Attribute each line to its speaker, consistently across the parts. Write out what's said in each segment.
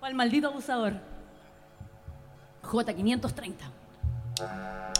Speaker 1: O al maldito abusador. J530.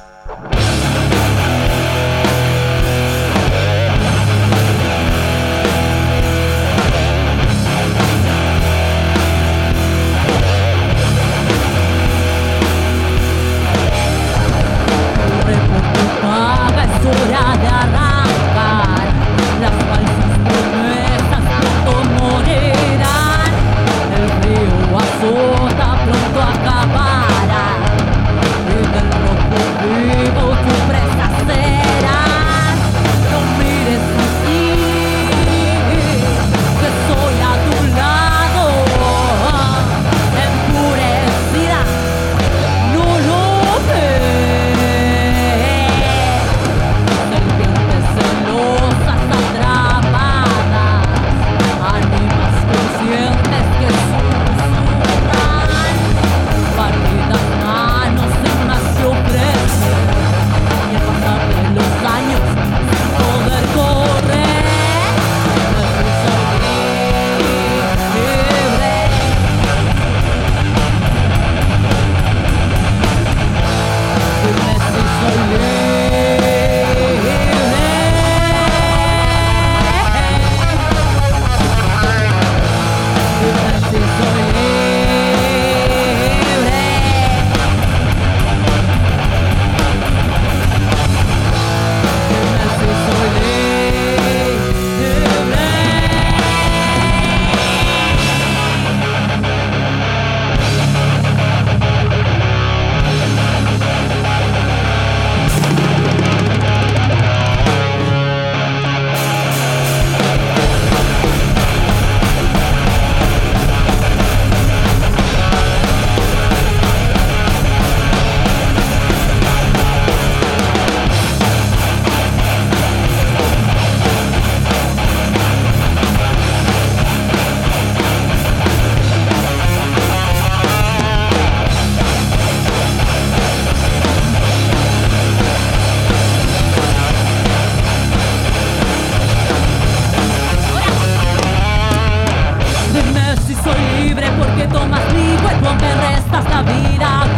Speaker 2: vida.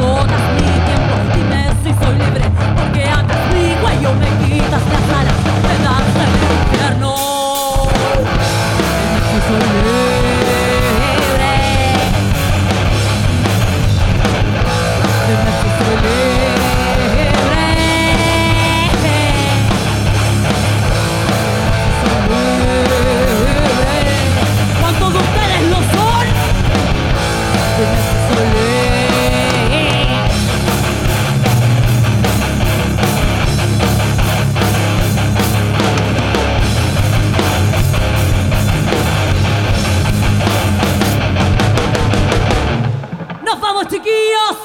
Speaker 2: Chiquillos.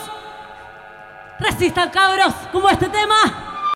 Speaker 2: Resistan, cabros, como este tema.